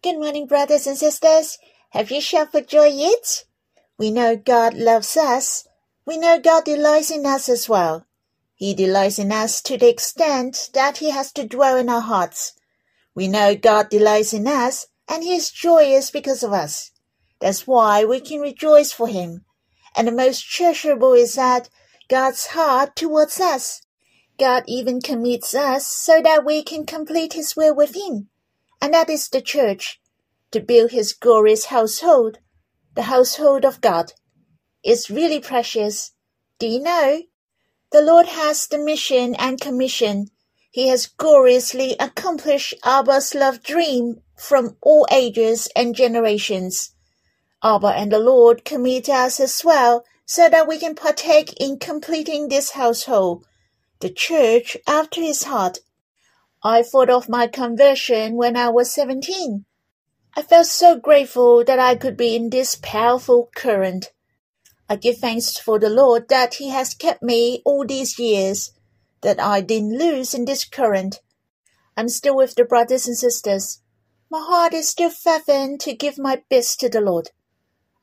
Good morning, brothers and sisters. Have you shouted for joy yet? We know God loves us. We know God delights in us as well. He delights in us to the extent that He has to dwell in our hearts. We know God delights in us and He is joyous because of us. That's why we can rejoice for Him. And the most treasurable is that God's heart towards us. God even commits us so that we can complete His will with And that is the church, to build his glorious household, the household of God. It's really precious. Do you know? The Lord has the mission and commission. He has gloriously accomplished Abba's love dream from all ages and generations. Abba and the Lord commit us as well so that we can partake in completing this household, the church after his heart. I thought of my conversion when I was 17. I felt so grateful that I could be in this powerful current. I give thanks for the Lord that He has kept me all these years, that I didn't lose in this current. I'm still with the brothers and sisters. My heart is still fervent to give my best to the Lord.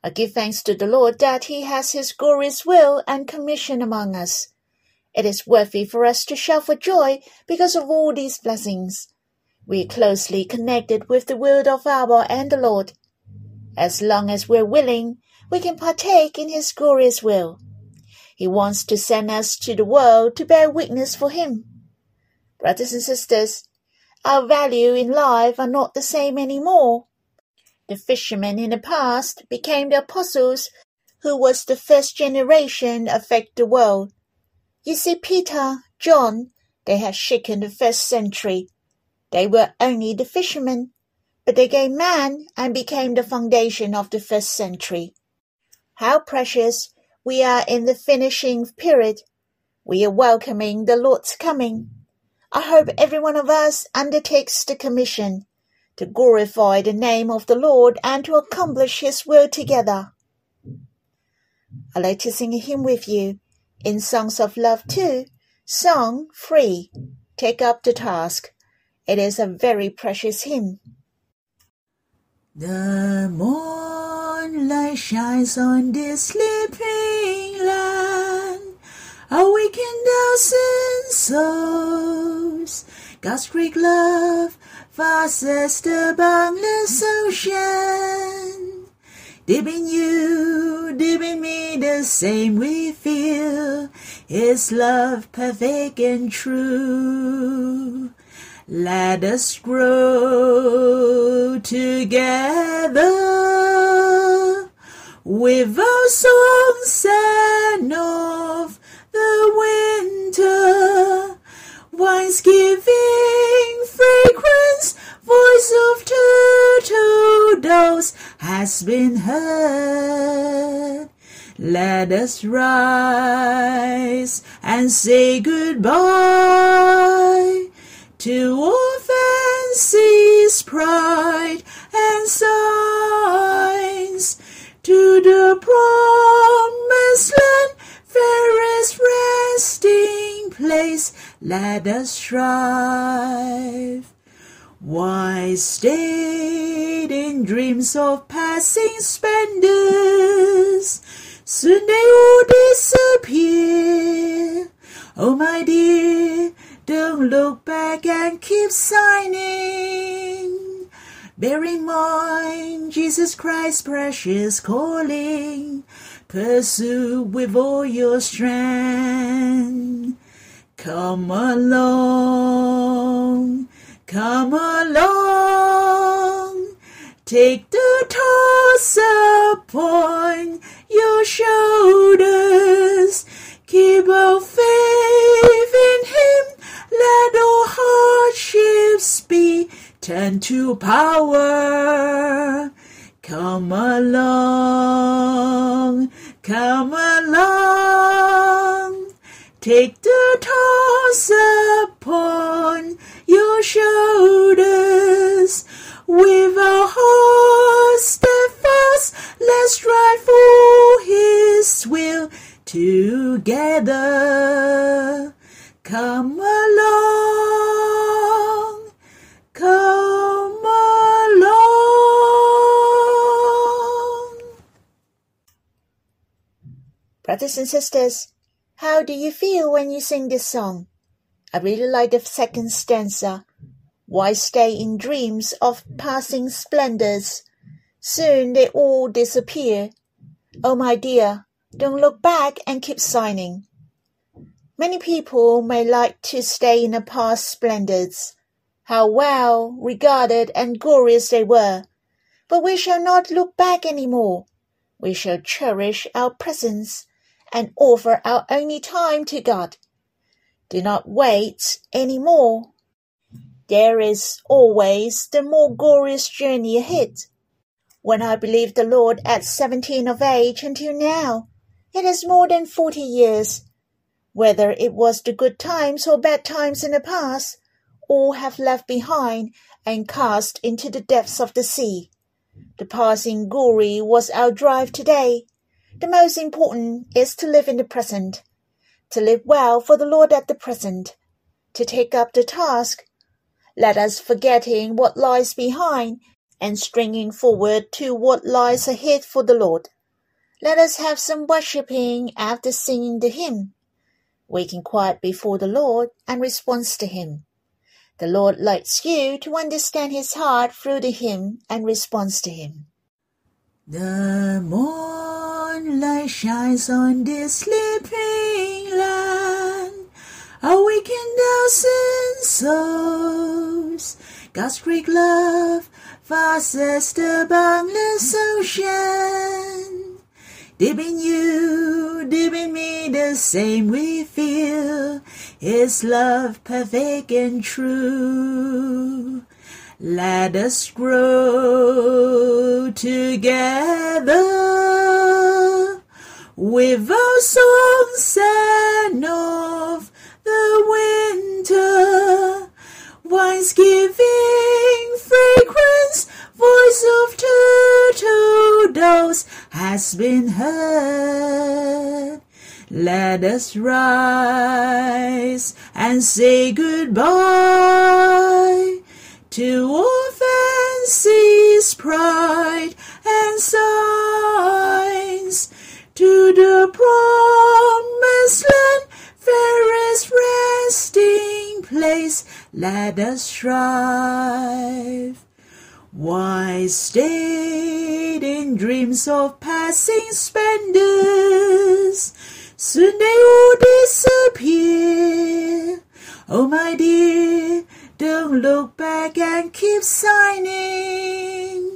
I give thanks to the Lord that He has His glorious will and commission among us. It is worthy for us to shout for joy because of all these blessings. We are closely connected with the word of Abba and the Lord. As long as we're willing, we can partake in His glorious will. He wants to send us to the world to bear witness for Him. Brothers and sisters, our value in life are not the same anymore. The fishermen in the past became the apostles who was the first generation affect the world. You see, Peter, John, they had shaken the first century. They were only the fishermen, but they gave man and became the foundation of the first century. How precious we are in the finishing period. We are welcoming the Lord's coming. I hope every one of us undertakes the commission to glorify the name of the Lord and to accomplish His will together. I'd like to sing a hymn with you in Songs of Love two, Song 3, Take Up the Task. It is a very precious hymn. The moonlight shines on this sleeping land, awaken thousand souls. God's great love vast the boundless ocean. Deep in you, deep in me, the same we feel. His love perfect and true. Let us grow together with our songs has been heard. Let us rise and say goodbye to all fancy's pride and signs to the promised land, fairest resting place. Let us strive. Why stayed in dreams of passing splendors? Soon they will disappear. Oh, my dear, don't look back and keep signing. Bear in mind Jesus Christ's precious calling. Pursue with all your strength. Come along Come along, take the toss upon your shoulders. Keep our faith in Him. Let all hardships be turned to power. Come along, come along. Take the toss upon your shoulders with a horse steadfast. Let's strive for his will together. Come along, come along. Brothers and sisters, how do you feel when you sing this song? I really like the second stanza. Why stay in dreams of passing splendors? Soon they all disappear. Oh my dear, don't look back and keep signing. Many people may like to stay in the past splendors, how well regarded and glorious they were, but we shall not look back any more. We shall cherish our presence and offer our only time to God. Do not wait any more. There is always the more glorious journey ahead. When I believed the Lord at seventeen of age until now, it is more than forty years. Whether it was the good times or bad times in the past, all have left behind and cast into the depths of the sea. The passing glory was our drive today. The most important is to live in the present, to live well for the Lord at the present, to take up the task. Let us forgetting what lies behind and stringing forward to what lies ahead for the Lord. Let us have some worshipping after singing the hymn, waking quiet before the Lord and response to Him. The Lord likes you to understand His heart through the hymn and response to Him. The moonlight shines on this sleeping land, awaken thousand souls. God's great love Fastest the boundless ocean. Deep in you, deep in me, the same we feel. His love perfect and true. Let us grow together with our songs and of the winter Wines giving fragrance, voice of turtle doves has been heard. Let us rise and say goodbye to all fancy's pride and signs to the promised land fairest resting place, let us strive. Why stayed in dreams of passing splendors? Soon they all disappear. Oh, my dear, don't look back and keep signing.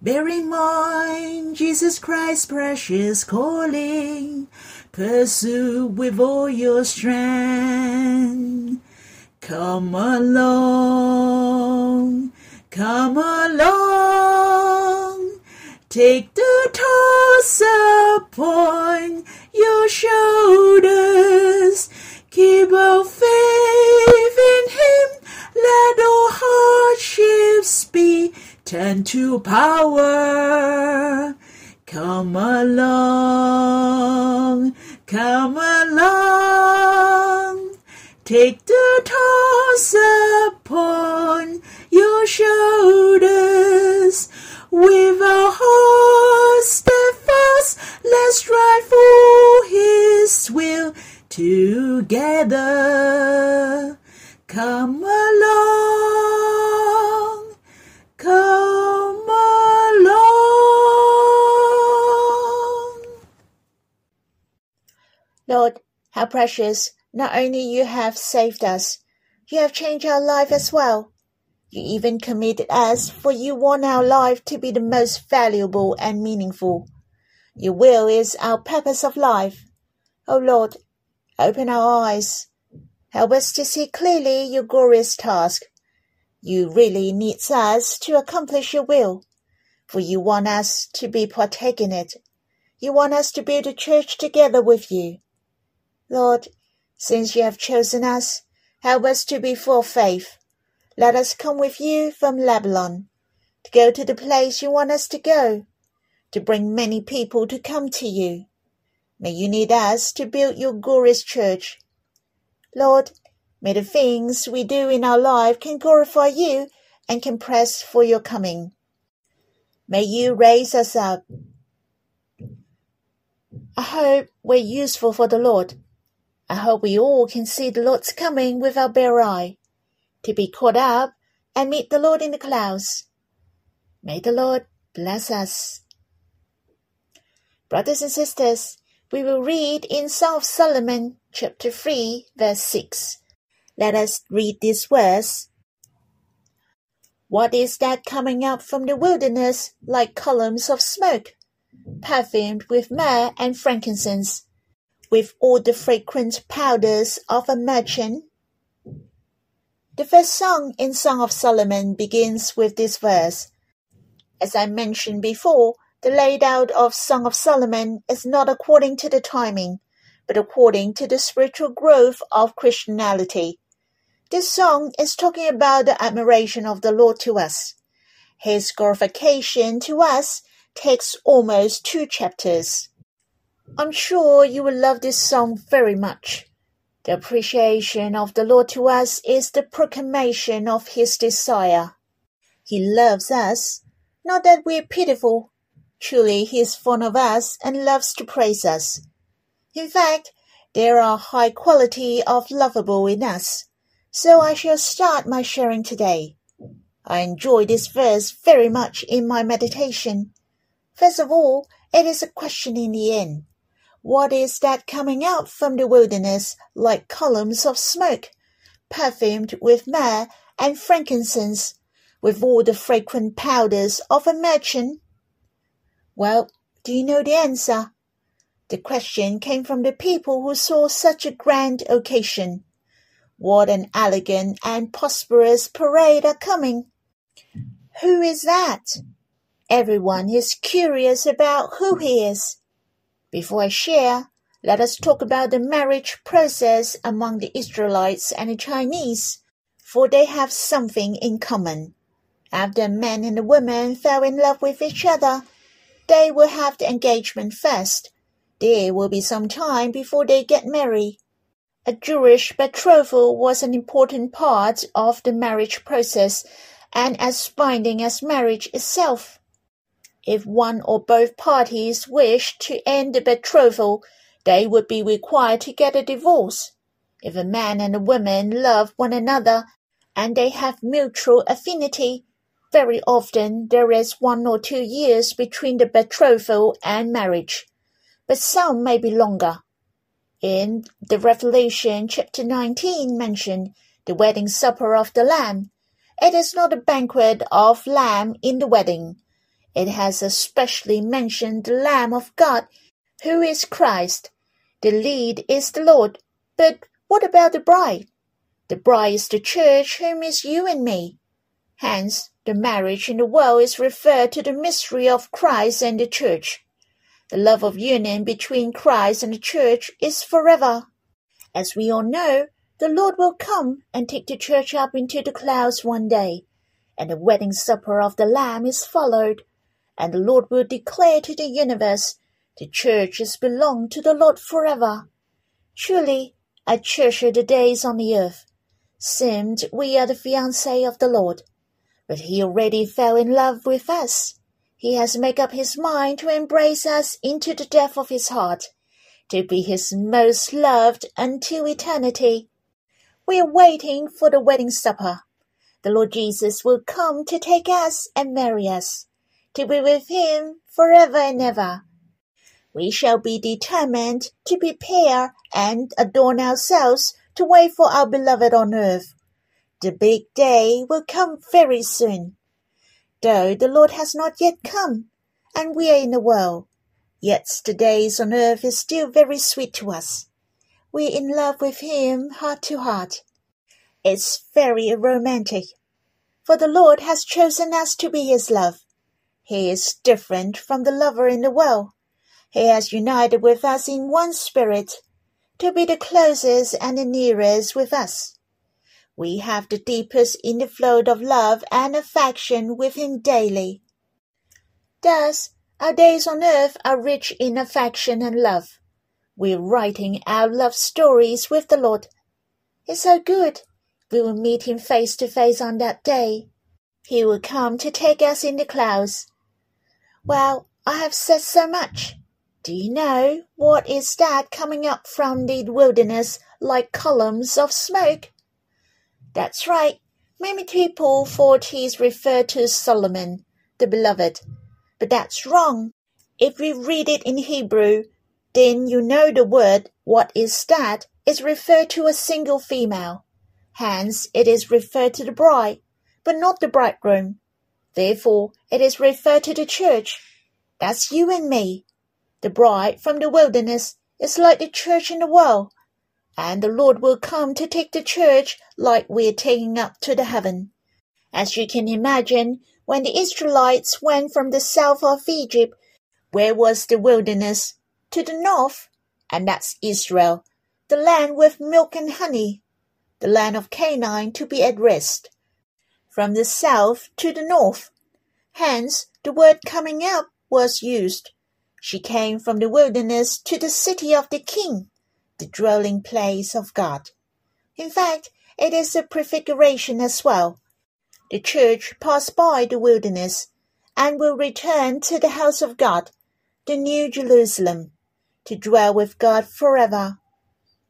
Bear in mind Jesus Christ's precious calling. Pursue with all your strength. Come along, come along. Take the toss upon your shoulders. Keep our faith in Him. Let all hardships be turned to power. Come along, come along. Take the toss upon your shoulders. With our hearts steadfast, let's strive for His will together. Come Lord, how precious not only you have saved us, you have changed our life as well. You even committed us, for you want our life to be the most valuable and meaningful. Your will is our purpose of life. O oh Lord, open our eyes. Help us to see clearly your glorious task. You really need us to accomplish your will, for you want us to be partaking in it. You want us to build a church together with you. Lord, since you have chosen us, help us to be full of faith. Let us come with you from Lebanon, to go to the place you want us to go, to bring many people to come to you. May you need us to build your glorious church. Lord, may the things we do in our life can glorify you and can press for your coming. May you raise us up I hope we're useful for the Lord. I hope we all can see the Lord's coming with our bare eye, to be caught up and meet the Lord in the clouds. May the Lord bless us. Brothers and sisters, we will read in of Solomon, chapter 3, verse 6. Let us read this verse. What is that coming up from the wilderness like columns of smoke, perfumed with myrrh and frankincense, with all the fragrant powders of a merchant? The first song in Song of Solomon begins with this verse. As I mentioned before, the layout of Song of Solomon is not according to the timing, but according to the spiritual growth of Christianity. This song is talking about the admiration of the Lord to us. His glorification to us takes almost two chapters. I'm sure you will love this song very much. The appreciation of the Lord to us is the proclamation of His desire. He loves us, not that we're pitiful. Truly, He is fond of us and loves to praise us. In fact, there are high quality of lovable in us so I shall start my sharing today. I enjoy this verse very much in my meditation. First of all, it is a question in the end. What is that coming out from the wilderness like columns of smoke, perfumed with myrrh and frankincense, with all the fragrant powders of a merchant? Well, do you know the answer? The question came from the people who saw such a grand occasion. What an elegant and prosperous parade are coming! Who is that? Everyone is curious about who he is. Before I share, let us talk about the marriage process among the Israelites and the Chinese, for they have something in common. After a man and a woman fell in love with each other, they will have the engagement first. There will be some time before they get married. A Jewish betrothal was an important part of the marriage process and as binding as marriage itself. If one or both parties wished to end the betrothal, they would be required to get a divorce. If a man and a woman love one another and they have mutual affinity, very often there is one or two years between the betrothal and marriage, but some may be longer. In the Revelation chapter 19 mentioned the wedding supper of the Lamb. It is not a banquet of lamb in the wedding. It has especially mentioned the Lamb of God, who is Christ. The lead is the Lord. But what about the bride? The bride is the church, whom is you and me. Hence, the marriage in the world is referred to the mystery of Christ and the church. The love of union between Christ and the church is forever. As we all know, the Lord will come and take the church up into the clouds one day, and the wedding supper of the Lamb is followed, and the Lord will declare to the universe, the churches belong to the Lord forever. Truly, I treasure the days on the earth. Seemed we are the fiancé of the Lord, but he already fell in love with us he has made up his mind to embrace us into the depth of his heart, to be his most loved until eternity. We are waiting for the wedding supper. The Lord Jesus will come to take us and marry us, to be with him forever and ever. We shall be determined to prepare and adorn ourselves to wait for our beloved on earth. The big day will come very soon. Though the Lord has not yet come, and we are in the world, yet the days on earth is still very sweet to us. We're in love with Him heart to heart. It's very romantic, for the Lord has chosen us to be His love. He is different from the lover in the world. He has united with us in one spirit, to be the closest and the nearest with us. We have the deepest inner flow of love and affection with Him daily. Thus, our days on earth are rich in affection and love. We're writing our love stories with the Lord. It's so good. We will meet Him face to face on that day. He will come to take us in the clouds. Well, I have said so much. Do you know what is that coming up from the wilderness like columns of smoke? That's right. Many people thought he's referred to Solomon, the beloved, but that's wrong. If we read it in Hebrew, then you know the word what is that is referred to a single female. Hence, it is referred to the bride, but not the bridegroom. Therefore, it is referred to the church. That's you and me. The bride from the wilderness is like the church in the world, and the Lord will come to take the church like we're taking up to the heaven. As you can imagine, when the Israelites went from the south of Egypt, where was the wilderness? To the north, and that's Israel, the land with milk and honey, the land of Canaan to be at rest. From the south to the north. Hence, the word coming up was used. She came from the wilderness to the city of the king, the dwelling place of God. In fact, it is a prefiguration as well. The church passed by the wilderness and will return to the house of God, the New Jerusalem, to dwell with God forever.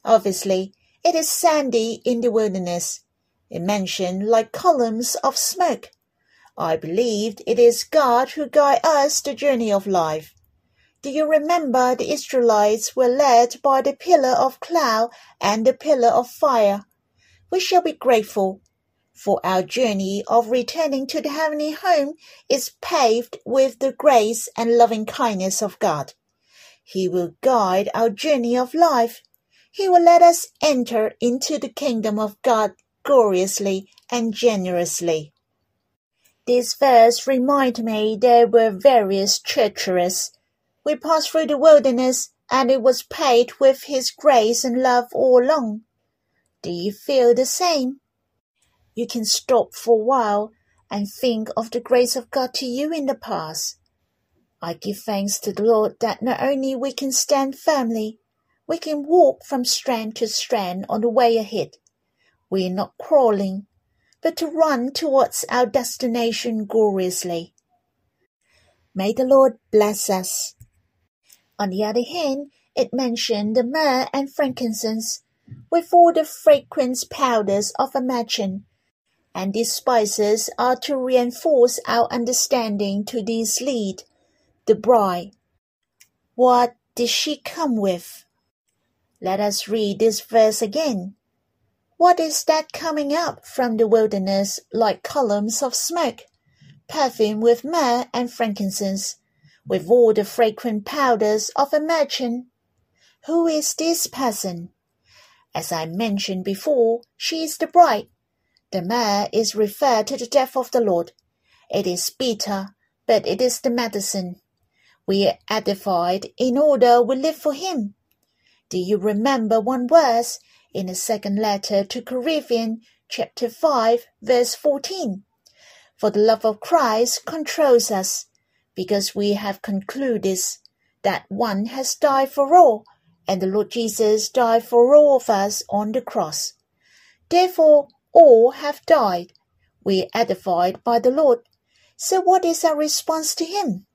Obviously, it is sandy in the wilderness. It mentioned like columns of smoke. I believed it is God who guides us the journey of life. Do you remember the Israelites were led by the pillar of cloud and the pillar of fire? We shall be grateful, for our journey of returning to the heavenly home is paved with the grace and loving kindness of God. He will guide our journey of life. He will let us enter into the kingdom of God gloriously and generously. This verse remind me there were various churches we passed through the wilderness, and it was paved with His grace and love all along. Do you feel the same? You can stop for a while and think of the grace of God to you in the past. I give thanks to the Lord that not only we can stand firmly, we can walk from strand to strand on the way ahead. We are not crawling, but to run towards our destination gloriously. May the Lord bless us. On the other hand, it mentioned the myrrh and frankincense, with all the fragrance powders of a merchant, and these spices are to reinforce our understanding to this lead, the bride. What did she come with? Let us read this verse again. What is that coming up from the wilderness like columns of smoke, perfumed with myrrh and frankincense, with all the fragrant powders of a merchant. Who is this person? As I mentioned before, she is the bride. The myrrh is referred to the death of the Lord. It is bitter, but it is the medicine. We are edified in order we live for Him. Do you remember one verse in the second letter to Corinthians, chapter 5, verse 14? For the love of Christ controls us, because we have concluded that one has died for all, and the Lord Jesus died for all of us on the cross. Therefore, all have died. We are edified by the Lord. So what is our response to Him?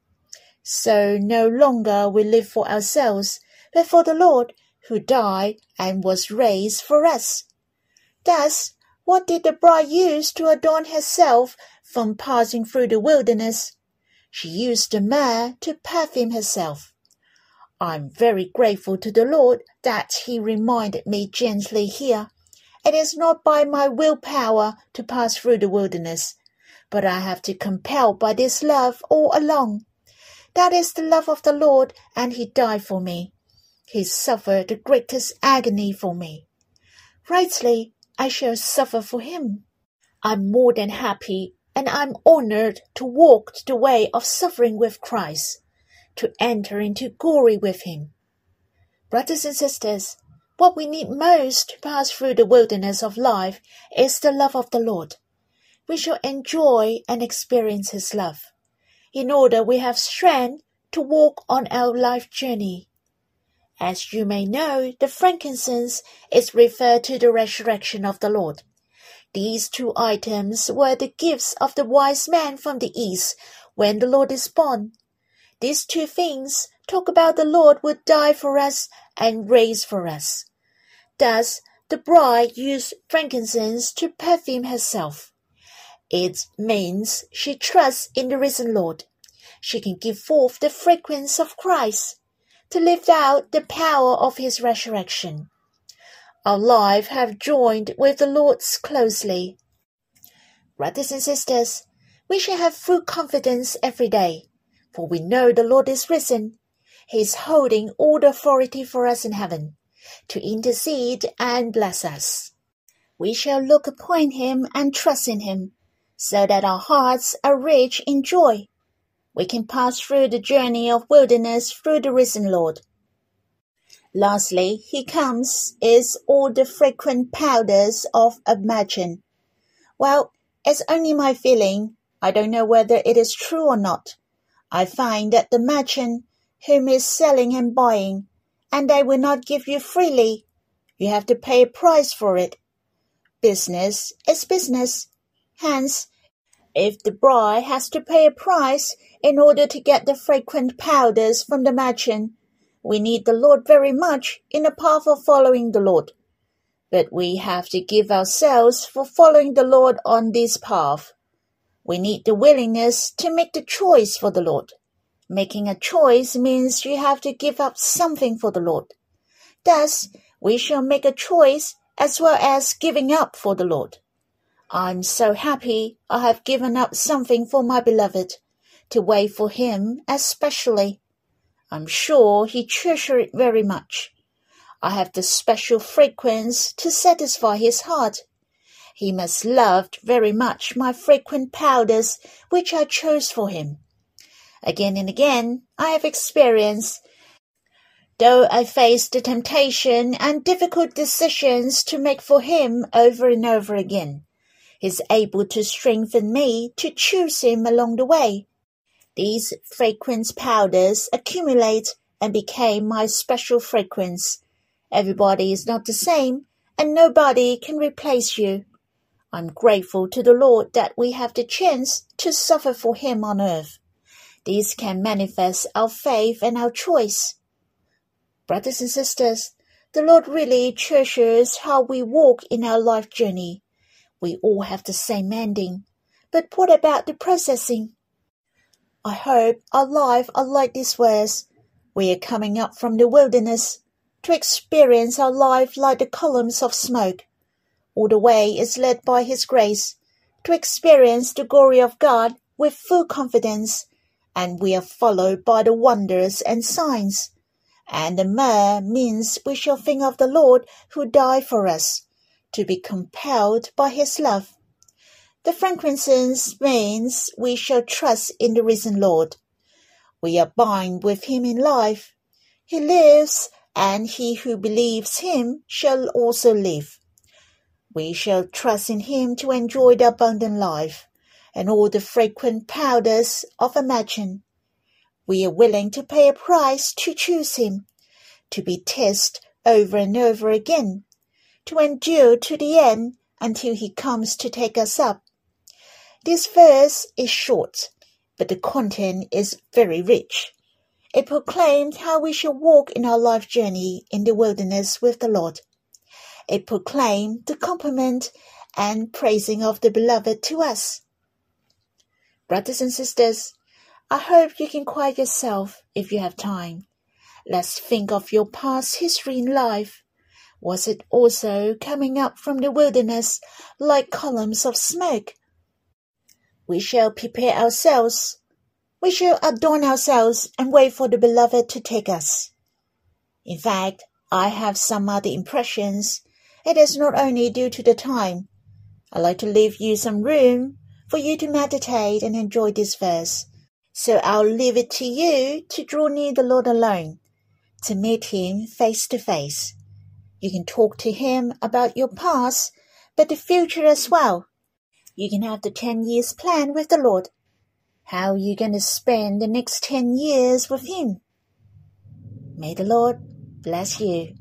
So no longer we live for ourselves, but for the Lord, who died and was raised for us. Thus, what did the bride use to adorn herself from passing through the wilderness? She used the myrrh to perfume herself. I'm very grateful to the Lord that He reminded me gently here. It is not by my willpower to pass through the wilderness, but I have to compel by this love all along. That is the love of the Lord, and He died for me. He suffered the greatest agony for me. Rightly, I shall suffer for Him. I'm more than happy and I'm honored to walk the way of suffering with Christ, to enter into glory with Him. Brothers and sisters, what we need most to pass through the wilderness of life is the love of the Lord. We shall enjoy and experience His love, in order we have strength to walk on our life journey. As you may know, the frankincense is referred to the resurrection of the Lord. These two items were the gifts of the wise man from the east when the Lord is born. These two things talk about the Lord would die for us and raise for us. Thus, the bride used frankincense to perfume herself. It means she trusts in the risen Lord. She can give forth the fragrance of Christ to lift out the power of his resurrection. Our life have joined with the Lord's closely. Brothers and sisters, we shall have full confidence every day, for we know the Lord is risen. He is holding all the authority for us in heaven to intercede and bless us. We shall look upon him and trust in him, so that our hearts are rich in joy we can pass through the journey of wilderness through the risen Lord. Lastly, he comes is all the frequent powders of Imagine. Well, it's only my feeling. I don't know whether it is true or not. I find that the merchant whom is selling and buying, and they will not give you freely. You have to pay a price for it. Business is business. Hence, if the bride has to pay a price, in order to get the fragrant powders from the merchant, we need the Lord very much in the path of following the Lord. But we have to give ourselves for following the Lord on this path. We need the willingness to make the choice for the Lord. Making a choice means you have to give up something for the Lord. Thus, we shall make a choice as well as giving up for the Lord. I'm so happy I have given up something for my beloved to wait for him especially. I'm sure he treasured it very much. I have the special fragrance to satisfy his heart. He must loved very much my frequent powders which I chose for him. Again and again I have experienced though I faced the temptation and difficult decisions to make for him over and over again. He's able to strengthen me to choose him along the way these fragrance powders accumulate and became my special fragrance. Everybody is not the same, and nobody can replace you. I'm grateful to the Lord that we have the chance to suffer for Him on earth. These can manifest our faith and our choice. Brothers and sisters, the Lord really treasures how we walk in our life journey. We all have the same ending. But what about the processing? I hope our life are like these words. We are coming up from the wilderness to experience our life like the columns of smoke. All the way is led by His grace to experience the glory of God with full confidence, and we are followed by the wonders and signs. And the myrrh means we shall think of the Lord who died for us, to be compelled by His love the frankincense means we shall trust in the risen Lord. We are bound with him in life. He lives, and he who believes him shall also live. We shall trust in him to enjoy the abundant life and all the fragrant powders of Imagine. We are willing to pay a price to choose him, to be tested over and over again, to endure to the end until he comes to take us up this verse is short, but the content is very rich. It proclaims how we shall walk in our life journey in the wilderness with the Lord. It proclaims the compliment and praising of the beloved to us. Brothers and sisters, I hope you can quiet yourself if you have time. Let's think of your past history in life. Was it also coming up from the wilderness like columns of smoke? We shall prepare ourselves. We shall adorn ourselves and wait for the beloved to take us. In fact, I have some other impressions. It is not only due to the time. I like to leave you some room for you to meditate and enjoy this verse. So I'll leave it to you to draw near the Lord alone, to meet Him face to face. You can talk to Him about your past, but the future as well. You can have the 10 years plan with the Lord. How you going to spend the next 10 years with Him? May the Lord bless you.